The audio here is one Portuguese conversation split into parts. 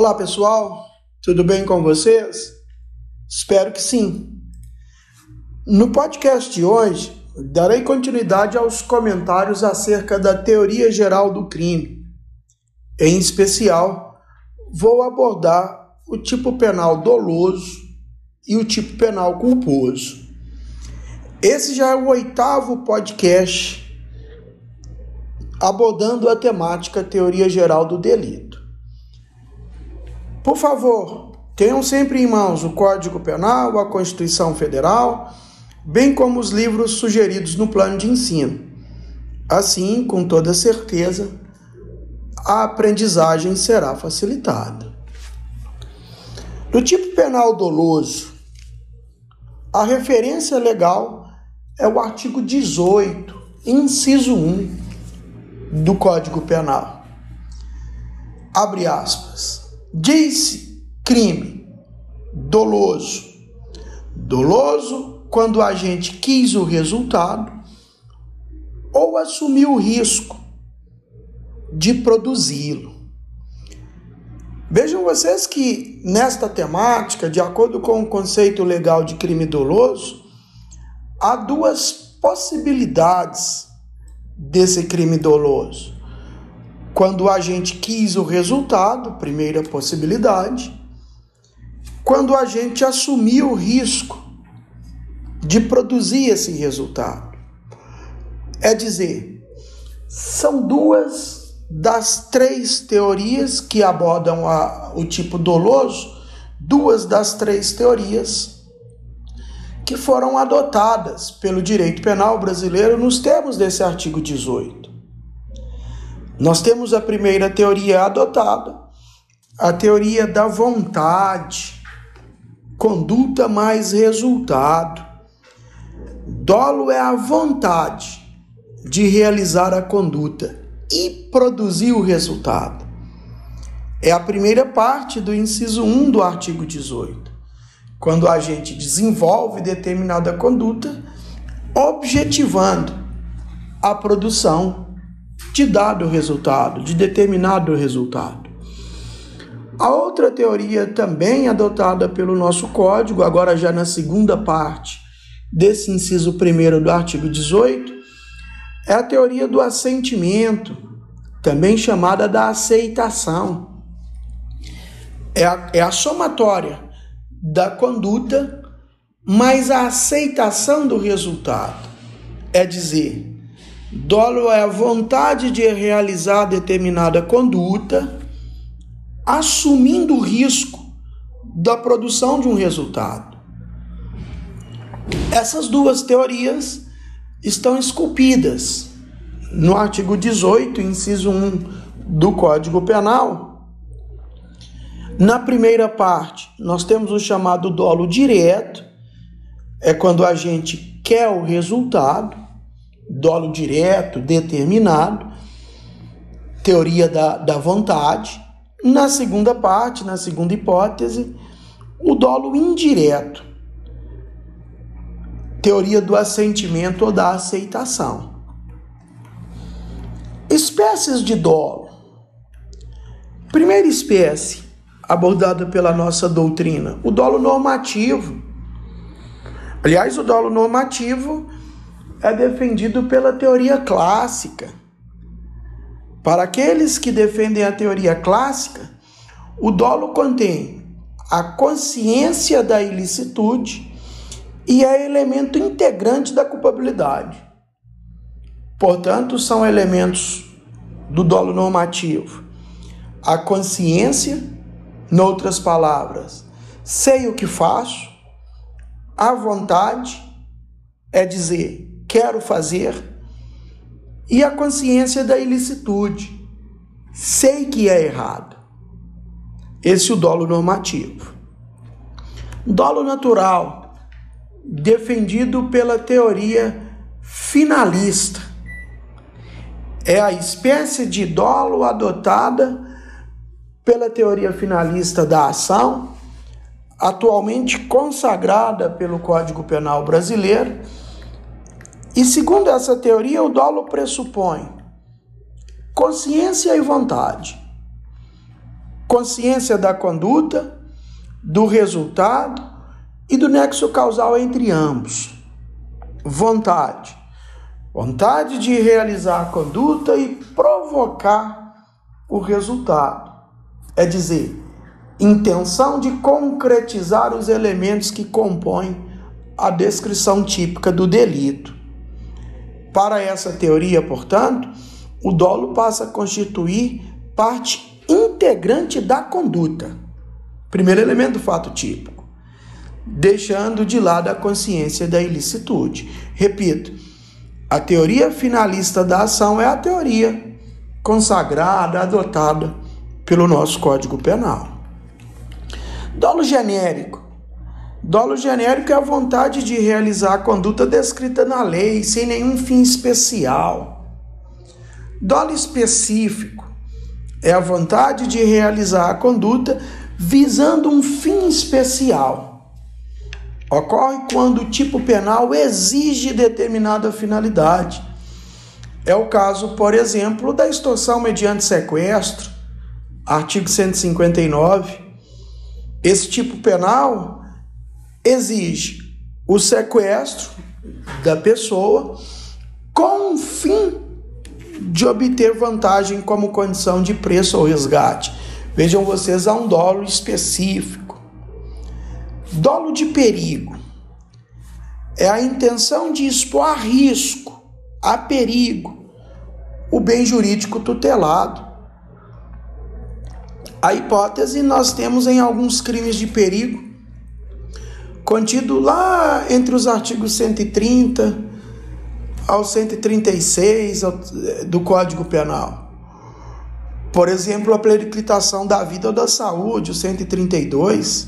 Olá pessoal, tudo bem com vocês? Espero que sim. No podcast de hoje, darei continuidade aos comentários acerca da teoria geral do crime. Em especial, vou abordar o tipo penal doloso e o tipo penal culposo. Esse já é o oitavo podcast abordando a temática teoria geral do delito. Por favor, tenham sempre em mãos o Código Penal, a Constituição Federal, bem como os livros sugeridos no plano de ensino. Assim, com toda certeza, a aprendizagem será facilitada. No tipo penal doloso, a referência legal é o artigo 18, inciso 1 do Código Penal. Abre aspas. Diz crime doloso. Doloso quando o agente quis o resultado ou assumiu o risco de produzi-lo. Vejam vocês que nesta temática, de acordo com o conceito legal de crime doloso, há duas possibilidades desse crime doloso. Quando a gente quis o resultado, primeira possibilidade, quando a gente assumiu o risco de produzir esse resultado. É dizer, são duas das três teorias que abordam a, o tipo doloso, duas das três teorias que foram adotadas pelo direito penal brasileiro nos termos desse artigo 18. Nós temos a primeira teoria adotada, a teoria da vontade, conduta mais resultado. Dolo é a vontade de realizar a conduta e produzir o resultado. É a primeira parte do inciso 1 do artigo 18 quando a gente desenvolve determinada conduta, objetivando a produção de dado resultado, de determinado resultado. A outra teoria também adotada pelo nosso código, agora já na segunda parte desse inciso primeiro do artigo 18, é a teoria do assentimento, também chamada da aceitação. É a, é a somatória da conduta, mas a aceitação do resultado. É dizer, dolo é a vontade de realizar determinada conduta, assumindo o risco da produção de um resultado. Essas duas teorias estão esculpidas no artigo 18, inciso 1 do Código Penal, na primeira parte, nós temos o chamado dolo direto, é quando a gente quer o resultado, dolo direto, determinado, teoria da, da vontade. Na segunda parte, na segunda hipótese, o dolo indireto, teoria do assentimento ou da aceitação. Espécies de dolo. Primeira espécie, abordada pela nossa doutrina? O dolo normativo. Aliás, o dolo normativo é defendido pela teoria clássica. Para aqueles que defendem a teoria clássica, o dolo contém a consciência da ilicitude e é elemento integrante da culpabilidade. Portanto, são elementos do dolo normativo a consciência Noutras palavras, sei o que faço, a vontade é dizer quero fazer, e a consciência da ilicitude, sei que é errado. Esse é o dolo normativo. Dolo natural, defendido pela teoria finalista, é a espécie de dolo adotada pela teoria finalista da ação, atualmente consagrada pelo Código Penal brasileiro. E segundo essa teoria, o dolo pressupõe consciência e vontade. consciência da conduta, do resultado e do nexo causal entre ambos. Vontade. Vontade de realizar a conduta e provocar o resultado. É dizer, intenção de concretizar os elementos que compõem a descrição típica do delito. Para essa teoria, portanto, o dolo passa a constituir parte integrante da conduta. Primeiro elemento do fato típico. Deixando de lado a consciência da ilicitude. Repito, a teoria finalista da ação é a teoria consagrada, adotada pelo nosso Código Penal. Dolo genérico. Dolo genérico é a vontade de realizar a conduta descrita na lei, sem nenhum fim especial. Dolo específico é a vontade de realizar a conduta visando um fim especial. Ocorre quando o tipo penal exige determinada finalidade. É o caso, por exemplo, da extorsão mediante sequestro, artigo 159. Esse tipo penal exige o sequestro da pessoa com o fim de obter vantagem como condição de preço ou resgate. Vejam vocês, há um dolo específico. Dolo de perigo é a intenção de expor a risco, a perigo, o bem jurídico tutelado. A hipótese nós temos em alguns crimes de perigo, contido lá entre os artigos 130 ao 136 do Código Penal. Por exemplo, a periclitação da vida ou da saúde, o 132.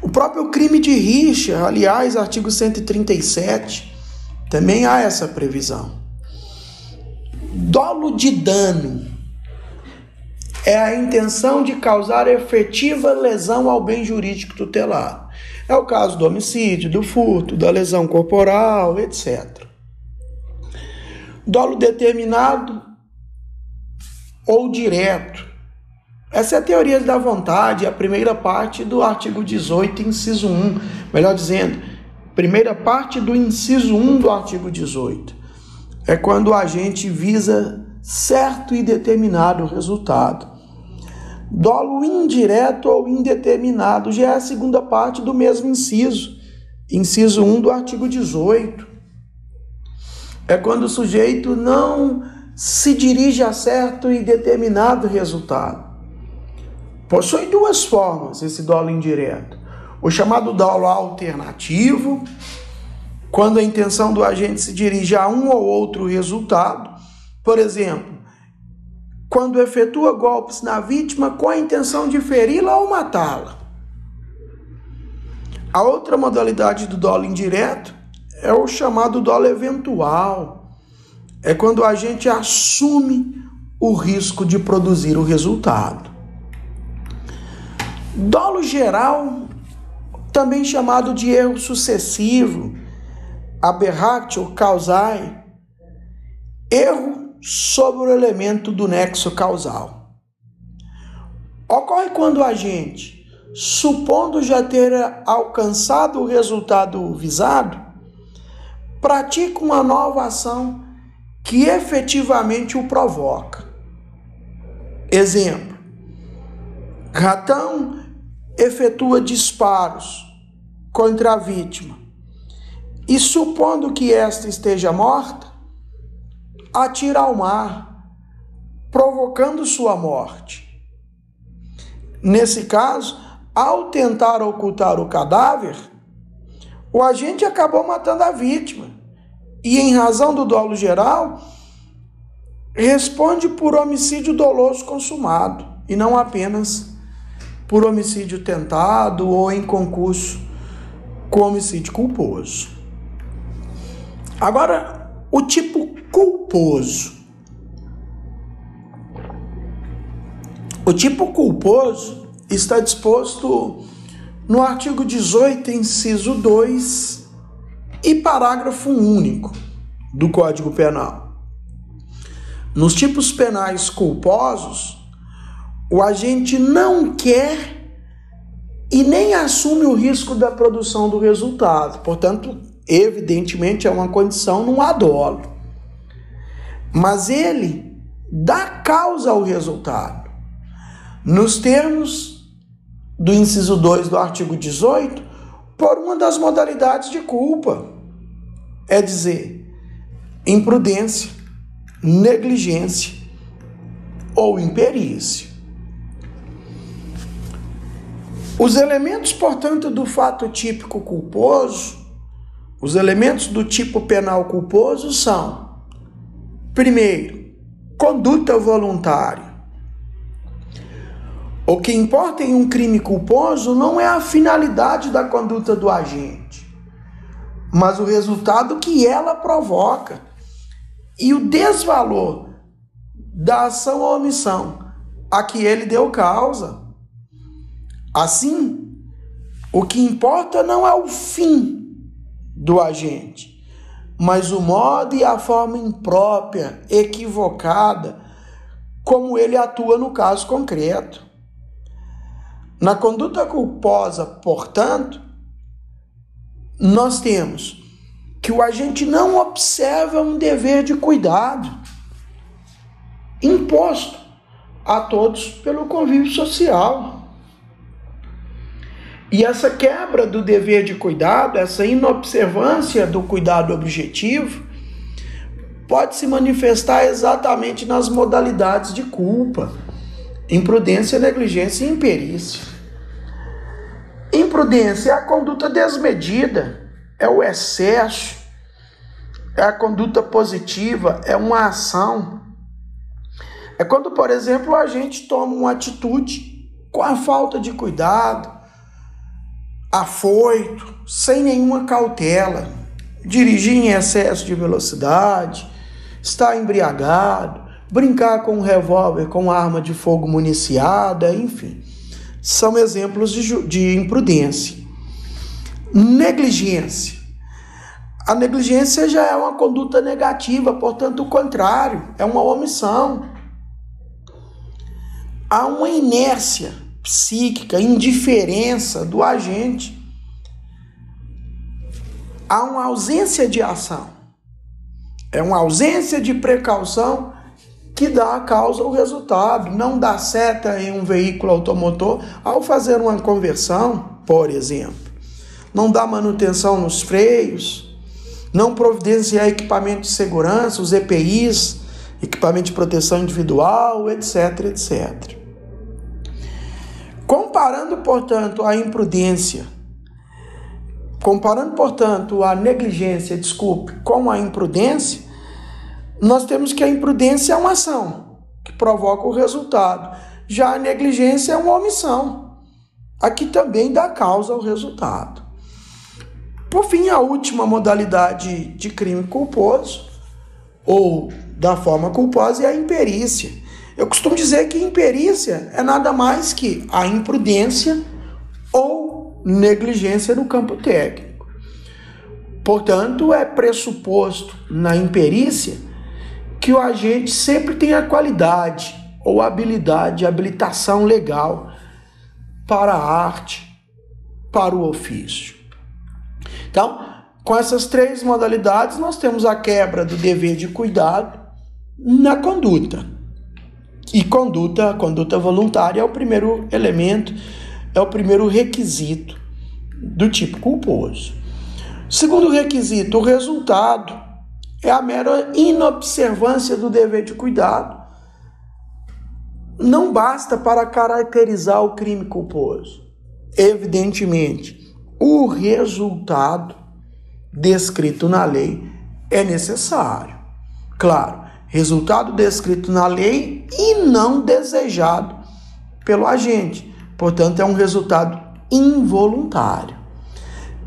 O próprio crime de rixa, aliás, artigo 137, também há essa previsão. Dolo de dano é a intenção de causar efetiva lesão ao bem jurídico tutelado. É o caso do homicídio, do furto, da lesão corporal, etc. Dolo determinado ou direto. Essa é a teoria da vontade, a primeira parte do artigo 18, inciso 1. Melhor dizendo, primeira parte do inciso 1 do artigo 18. É quando a gente visa certo e determinado resultado. Dolo indireto ou indeterminado já é a segunda parte do mesmo inciso, inciso 1 do artigo 18 é quando o sujeito não se dirige a certo e determinado resultado. Possui duas formas esse dolo indireto. O chamado dolo alternativo, quando a intenção do agente se dirige a um ou outro resultado. Por exemplo, quando efetua golpes na vítima com a intenção de feri-la ou matá-la. A outra modalidade do dolo indireto é o chamado dolo eventual. É quando a gente assume o risco de produzir o resultado. Dolo geral, também chamado de erro sucessivo, aberratio causai, erro sobre o elemento do nexo causal. Ocorre quando a gente, supondo já ter alcançado o resultado visado, pratica uma nova ação que efetivamente o provoca. Exemplo: Ratão efetua disparos contra a vítima e, supondo que esta esteja morta, atira ao mar, provocando sua morte. Nesse caso, ao tentar ocultar o cadáver, o agente acabou matando a vítima e, em razão do dolo geral, responde por homicídio doloso consumado e não apenas por homicídio tentado ou em concurso com homicídio culposo. Agora, o tipo culposo. O tipo culposo está disposto no artigo 18, inciso 2 e parágrafo único do Código Penal. Nos tipos penais culposos, o agente não quer e nem assume o risco da produção do resultado. Portanto, evidentemente é uma condição não há dolo. Mas ele dá causa ao resultado. Nos termos do inciso 2 do artigo 18, por uma das modalidades de culpa, é dizer, imprudência, negligência ou imperícia. Os elementos, portanto, do fato típico culposo, os elementos do tipo penal culposo são: primeiro, conduta voluntária. O que importa em um crime culposo não é a finalidade da conduta do agente, mas o resultado que ela provoca e o desvalor da ação ou omissão a que ele deu causa. Assim, o que importa não é o fim do agente, mas o modo e a forma imprópria, equivocada, como ele atua no caso concreto. Na conduta culposa, portanto, nós temos que o agente não observa um dever de cuidado imposto a todos pelo convívio social. E essa quebra do dever de cuidado, essa inobservância do cuidado objetivo, pode se manifestar exatamente nas modalidades de culpa, imprudência, negligência e imperícia. Imprudência é a conduta desmedida, é o excesso, é a conduta positiva, é uma ação. É quando, por exemplo, a gente toma uma atitude com a falta de cuidado, afoito, sem nenhuma cautela, dirigir em excesso de velocidade, estar embriagado, brincar com um revólver com arma de fogo municiada, enfim, são exemplos de, de imprudência. Negligência. A negligência já é uma conduta negativa, portanto, o contrário, é uma omissão. Há uma inércia psíquica, indiferença do agente. Há uma ausência de ação. É uma ausência de precaução que dá a causa ao resultado. Não dá seta em um veículo automotor ao fazer uma conversão, por exemplo. Não dá manutenção nos freios, não providenciar equipamento de segurança, os EPIs, equipamento de proteção individual, etc, etc. Comparando, portanto, a imprudência, comparando, portanto, a negligência, desculpe, com a imprudência, nós temos que a imprudência é uma ação que provoca o resultado. Já a negligência é uma omissão, a que também dá causa ao resultado. Por fim, a última modalidade de crime culposo, ou da forma culposa, é a imperícia eu costumo dizer que imperícia é nada mais que a imprudência ou negligência no campo técnico. Portanto, é pressuposto na imperícia que o agente sempre tenha qualidade ou habilidade, habilitação legal para a arte, para o ofício. Então, com essas três modalidades, nós temos a quebra do dever de cuidado na conduta. E conduta, conduta voluntária é o primeiro elemento, é o primeiro requisito do tipo culposo. Segundo requisito, o resultado é a mera inobservância do dever de cuidado. Não basta para caracterizar o crime culposo. Evidentemente, o resultado descrito na lei é necessário. Claro, resultado descrito na lei e não desejado pelo agente. Portanto, é um resultado involuntário.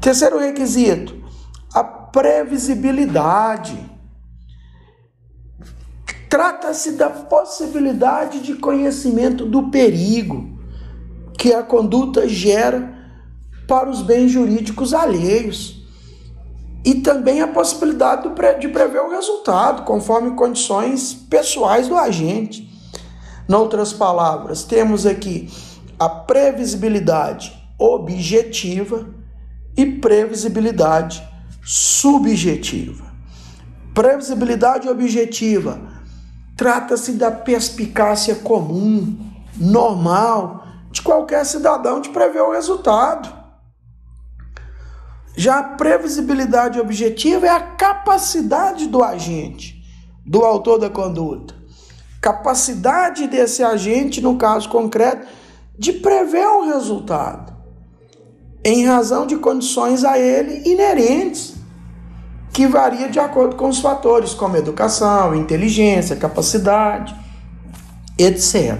Terceiro requisito, a previsibilidade. Trata-se da possibilidade de conhecimento do perigo que a conduta gera para os bens jurídicos alheios e também a possibilidade de prever o resultado, conforme condições pessoais do agente. Noutras palavras, temos aqui a previsibilidade objetiva e previsibilidade subjetiva. Previsibilidade objetiva trata-se da perspicácia comum, normal, de qualquer cidadão de prever o resultado. Já a previsibilidade objetiva é a capacidade do agente, do autor da conduta. Capacidade desse agente, no caso concreto, de prever o resultado, em razão de condições a ele inerentes, que varia de acordo com os fatores, como educação, inteligência, capacidade, etc.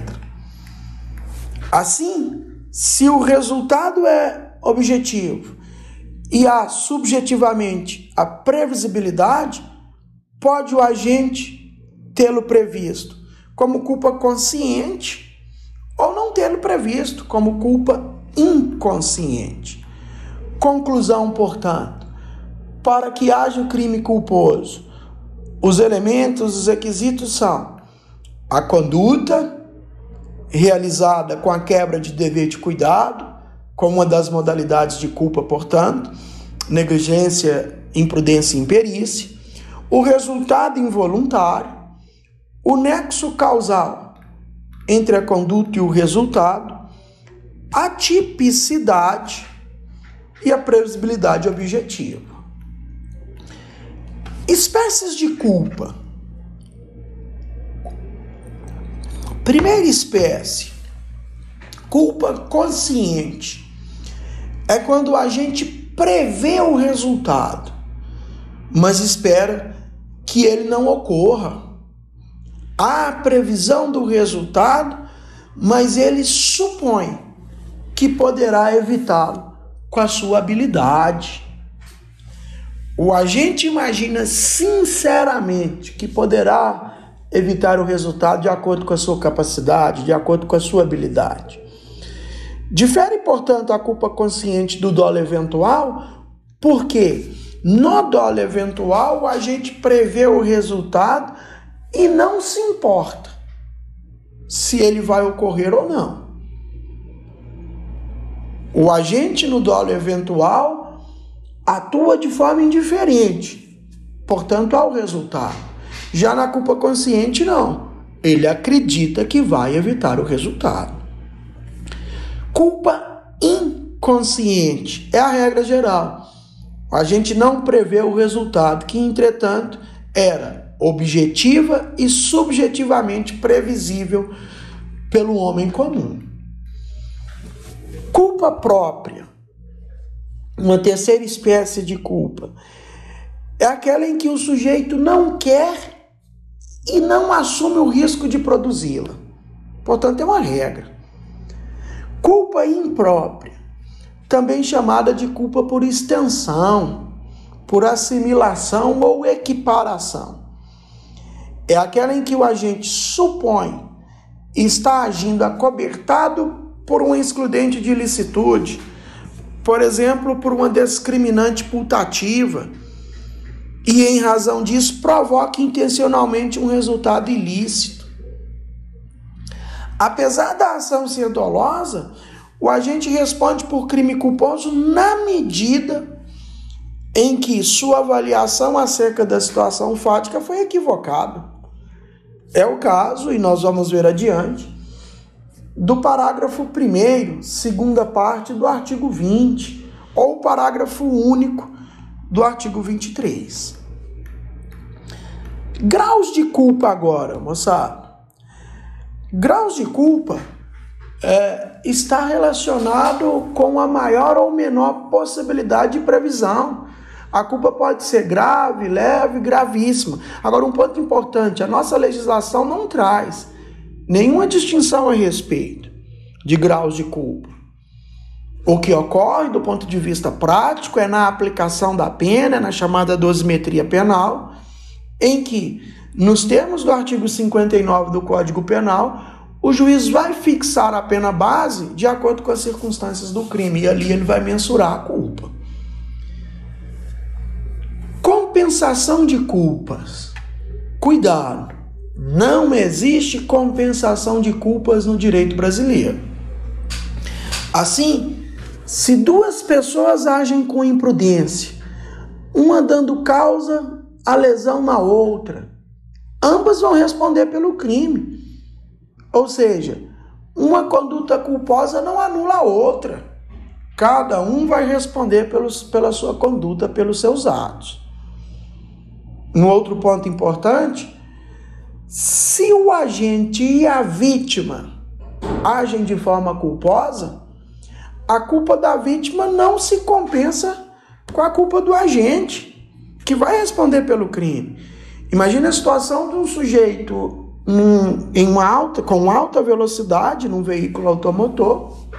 Assim, se o resultado é objetivo e há subjetivamente a previsibilidade, pode o agente tê-lo previsto como culpa consciente ou não tê-lo previsto como culpa inconsciente. Conclusão, portanto, para que haja o crime culposo, os elementos, os requisitos são a conduta realizada com a quebra de dever de cuidado, com uma das modalidades de culpa, portanto, negligência, imprudência e imperícia, o resultado involuntário, o nexo causal entre a conduta e o resultado, a tipicidade e a previsibilidade objetiva. Espécies de culpa. Primeira espécie, culpa consciente. É quando a gente prevê o resultado, mas espera que ele não ocorra. Há a previsão do resultado, mas ele supõe que poderá evitá-lo com a sua habilidade o agente imagina sinceramente que poderá evitar o resultado de acordo com a sua capacidade, de acordo com a sua habilidade. Difere, portanto, a culpa consciente do dolo eventual, porque no dolo eventual a gente prevê o resultado e não se importa se ele vai ocorrer ou não. O agente no dolo eventual atua de forma indiferente, portanto, ao resultado. Já na culpa consciente, não. Ele acredita que vai evitar o resultado. Culpa inconsciente é a regra geral. A gente não prevê o resultado, que, entretanto, era objetiva e subjetivamente previsível pelo homem comum. Culpa própria uma terceira espécie de culpa é aquela em que o sujeito não quer e não assume o risco de produzi-la. Portanto, é uma regra. Culpa imprópria, também chamada de culpa por extensão, por assimilação ou equiparação. É aquela em que o agente supõe estar agindo acobertado por um excludente de ilicitude por exemplo, por uma discriminante putativa, e em razão disso provoca intencionalmente um resultado ilícito. Apesar da ação ser dolosa, o agente responde por crime culposo na medida em que sua avaliação acerca da situação fática foi equivocada. É o caso, e nós vamos ver adiante, do parágrafo 1, segunda parte do artigo 20, ou parágrafo único do artigo 23. Graus de culpa agora, moçada. Graus de culpa é, está relacionado com a maior ou menor possibilidade de previsão. A culpa pode ser grave, leve, gravíssima. Agora, um ponto importante: a nossa legislação não traz nenhuma distinção a respeito de graus de culpa. O que ocorre do ponto de vista prático é na aplicação da pena, na chamada dosimetria penal, em que, nos termos do artigo 59 do Código Penal, o juiz vai fixar a pena base de acordo com as circunstâncias do crime e ali ele vai mensurar a culpa. Compensação de culpas. Cuidado. Não existe compensação de culpas no direito brasileiro. Assim, se duas pessoas agem com imprudência, uma dando causa à lesão na outra, ambas vão responder pelo crime. Ou seja, uma conduta culposa não anula a outra. Cada um vai responder pelos, pela sua conduta, pelos seus atos. Um outro ponto importante: se o agente e a vítima agem de forma culposa, a culpa da vítima não se compensa com a culpa do agente, que vai responder pelo crime. Imagina a situação de um sujeito num, em uma alta, com alta velocidade num veículo automotor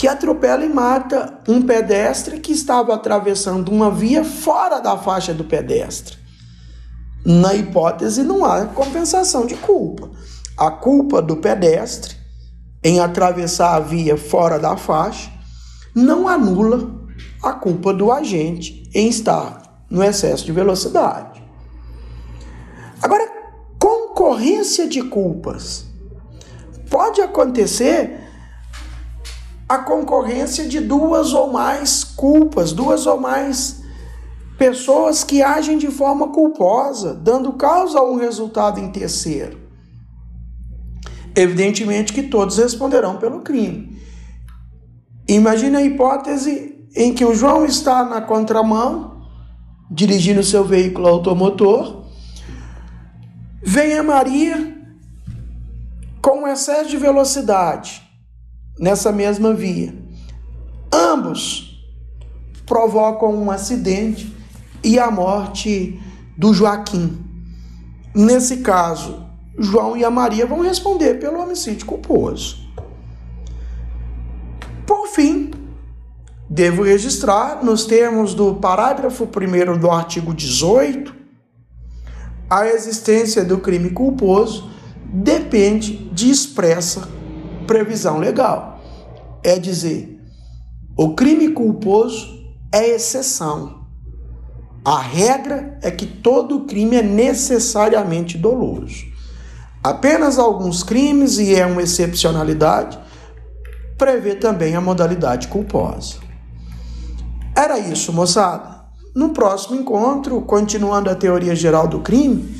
que atropela e mata um pedestre que estava atravessando uma via fora da faixa do pedestre. Na hipótese, não há compensação de culpa. A culpa do pedestre em atravessar a via fora da faixa não anula a culpa do agente em estar no excesso de velocidade. Agora, concorrência de culpas. Pode acontecer a concorrência de duas ou mais culpas, duas ou mais pessoas que agem de forma culposa, dando causa a um resultado em terceiro. Evidentemente que todos responderão pelo crime. Imagine a hipótese em que o João está na contramão, dirigindo seu veículo automotor, vem a Maria com excesso de velocidade nessa mesma via. Ambos provocam um acidente e a morte do Joaquim. Nesse caso, João e a Maria vão responder pelo homicídio culposo. Por fim, devo registrar, nos termos do parágrafo 1 do artigo 18, a existência do crime culposo depende de expressa previsão legal. É dizer, o crime culposo é exceção. A regra é que todo crime é necessariamente doloso. Apenas alguns crimes, e é uma excepcionalidade, prevê também a modalidade culposa. Era isso, moçada. No próximo encontro, continuando a teoria geral do crime,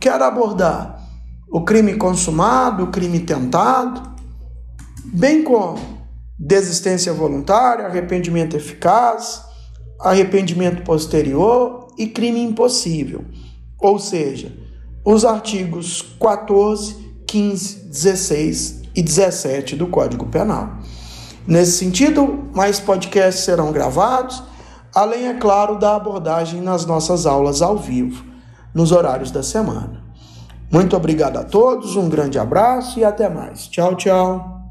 quero abordar o crime consumado, o crime tentado, bem como desistência voluntária, arrependimento eficaz, arrependimento posterior e crime impossível. Ou seja, os artigos 14, 15, 16 e 17 do Código Penal. Nesse sentido, mais podcasts serão gravados, além, é claro, da abordagem nas nossas aulas ao vivo, nos horários da semana. Muito obrigado a todos, um grande abraço e até mais. Tchau, tchau.